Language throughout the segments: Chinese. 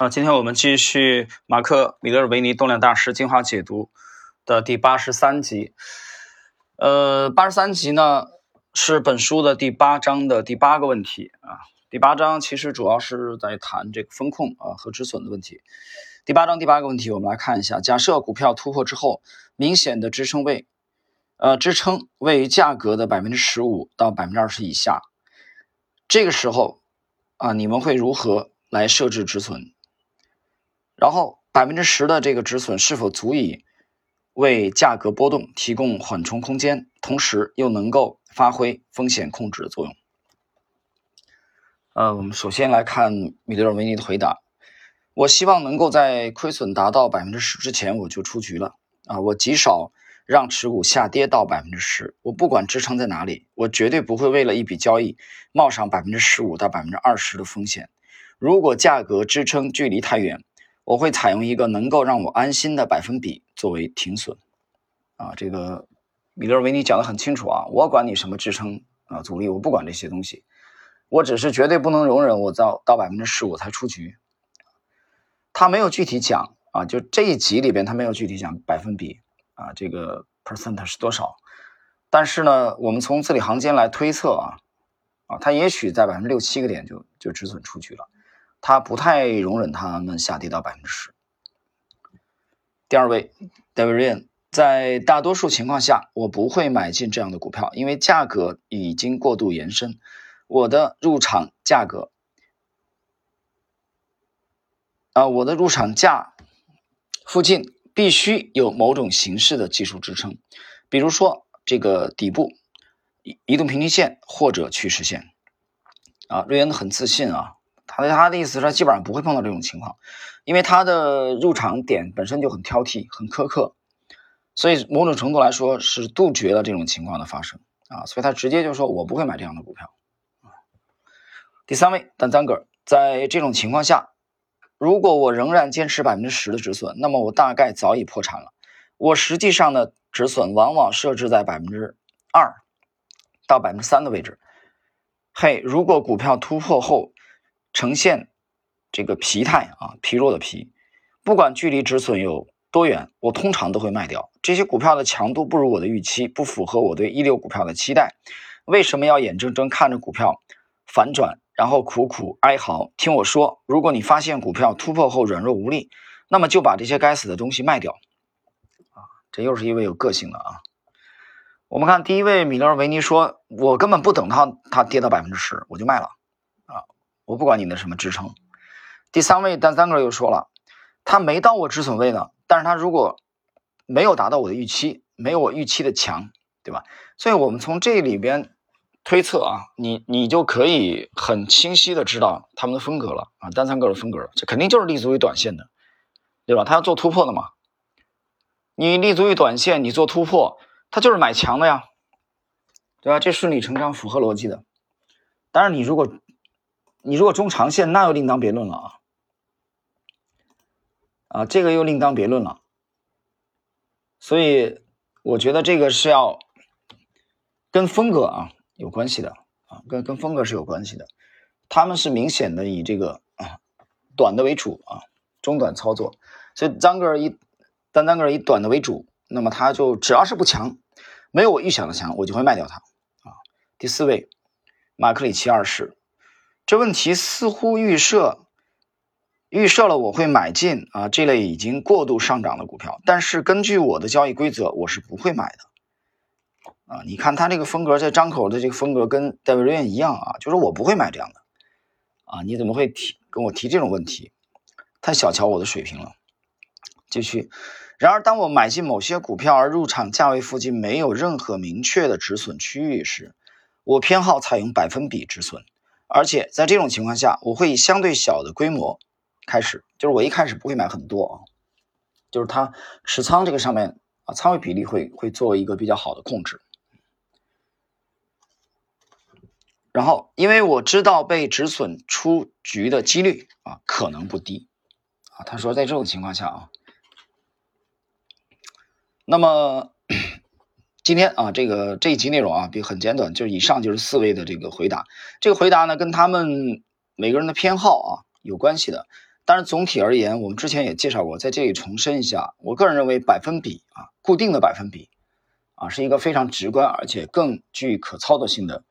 啊，今天我们继续马克·米勒尔维尼动量大师精华解读的第八十三集。呃，八十三集呢是本书的第八章的第八个问题啊。第八章其实主要是在谈这个风控啊和止损的问题。第八章第八个问题，我们来看一下：假设股票突破之后，明显的支撑位，呃，支撑位于价格的百分之十五到百分之二十以下，这个时候啊，你们会如何来设置止损？然后百分之十的这个止损是否足以为价格波动提供缓冲空间，同时又能够发挥风险控制的作用？呃，我们首先来看米德尔维尼的回答：我希望能够在亏损达到百分之十之前我就出局了啊！我极少让持股下跌到百分之十，我不管支撑在哪里，我绝对不会为了一笔交易冒上百分之十五到百分之二十的风险。如果价格支撑距离太远，我会采用一个能够让我安心的百分比作为停损，啊，这个米勒维尼讲的很清楚啊，我管你什么支撑啊阻力，我不管这些东西，我只是绝对不能容忍我到到百分之十五才出局。他没有具体讲啊，就这一集里边他没有具体讲百分比啊，这个 percent 是多少，但是呢，我们从字里行间来推测啊，啊，他也许在百分之六七个点就就止损出局了。他不太容忍他们下跌到百分之十。第二位，David Ryan，在大多数情况下，我不会买进这样的股票，因为价格已经过度延伸。我的入场价格，啊，我的入场价附近必须有某种形式的技术支撑，比如说这个底部移移动平均线或者趋势线。啊，瑞恩很自信啊。他对他的意思是，基本上不会碰到这种情况，因为他的入场点本身就很挑剔、很苛刻，所以某种程度来说是杜绝了这种情况的发生啊。所以他直接就说：“我不会买这样的股票。”第三位，但张哥，在这种情况下，如果我仍然坚持百分之十的止损，那么我大概早已破产了。我实际上的止损往往设置在百分之二到百分之三的位置。嘿，如果股票突破后，呈现这个疲态啊，疲弱的疲，不管距离止损有多远，我通常都会卖掉这些股票的强度不如我的预期，不符合我对一流股票的期待。为什么要眼睁睁看着股票反转，然后苦苦哀嚎？听我说，如果你发现股票突破后软弱无力，那么就把这些该死的东西卖掉。啊，这又是一位有个性的啊。我们看第一位米勒维尼说：“我根本不等它它跌到百分之十，我就卖了啊。”我不管你的什么支撑。第三位单三哥又说了，他没到我止损位呢，但是他如果没有达到我的预期，没有我预期的强，对吧？所以我们从这里边推测啊，你你就可以很清晰的知道他们的风格了啊，单三哥的风格，这肯定就是立足于短线的，对吧？他要做突破的嘛，你立足于短线，你做突破，他就是买强的呀，对吧？这顺理成章，符合逻辑的。当然，你如果你如果中长线，那又另当别论了啊！啊，这个又另当别论了。所以我觉得这个是要跟风格啊有关系的啊，跟跟风格是有关系的。他们是明显的以这个啊短的为主啊，中短操作。所以张哥以单张哥以短的为主，那么他就只要是不强，没有我预想的强，我就会卖掉它啊。第四位，马克里奇二世。这问题似乎预设预设了我会买进啊这类已经过度上涨的股票，但是根据我的交易规则，我是不会买的啊！你看他这个风格，在张口的这个风格跟戴维瑞恩一样啊，就是我不会买这样的啊！你怎么会提跟我提这种问题？太小瞧我的水平了。继续，然而当我买进某些股票而入场价位附近没有任何明确的止损区域时，我偏好采用百分比止损。而且在这种情况下，我会以相对小的规模开始，就是我一开始不会买很多啊，就是它持仓这个上面啊，仓位比例会会做一个比较好的控制。然后，因为我知道被止损出局的几率啊可能不低啊，他说在这种情况下啊，那么。今天啊，这个这一集内容啊，比很简短，就是以上就是四位的这个回答。这个回答呢，跟他们每个人的偏好啊有关系的。当然，总体而言，我们之前也介绍过，在这里重申一下，我个人认为百分比啊，固定的百分比啊，是一个非常直观而且更具可操作性的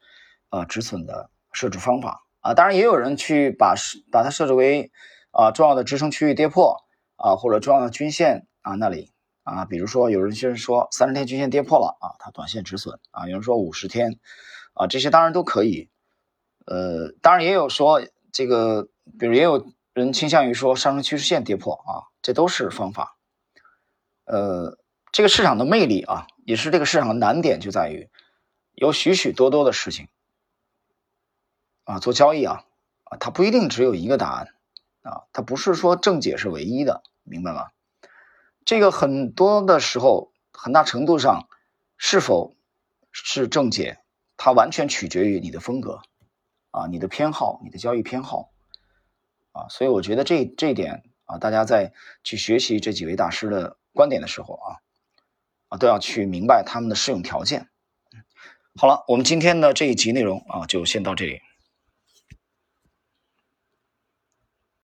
啊止损的设置方法啊。当然，也有人去把把它设置为啊重要的支撑区域跌破啊，或者重要的均线啊那里啊，比如说有人就是说三十天均线跌破了啊，它短线止损啊，有人说五十天啊，这些当然都可以。呃，当然也有说这个，比如也有。人倾向于说上升趋势线跌破啊，这都是方法。呃，这个市场的魅力啊，也是这个市场的难点，就在于有许许多多的事情啊，做交易啊啊，它不一定只有一个答案啊，它不是说正解是唯一的，明白吗？这个很多的时候，很大程度上是否是正解，它完全取决于你的风格啊，你的偏好，你的交易偏好。啊，所以我觉得这这一点啊，大家在去学习这几位大师的观点的时候啊，啊都要去明白他们的适用条件。好了，我们今天的这一集内容啊，就先到这里。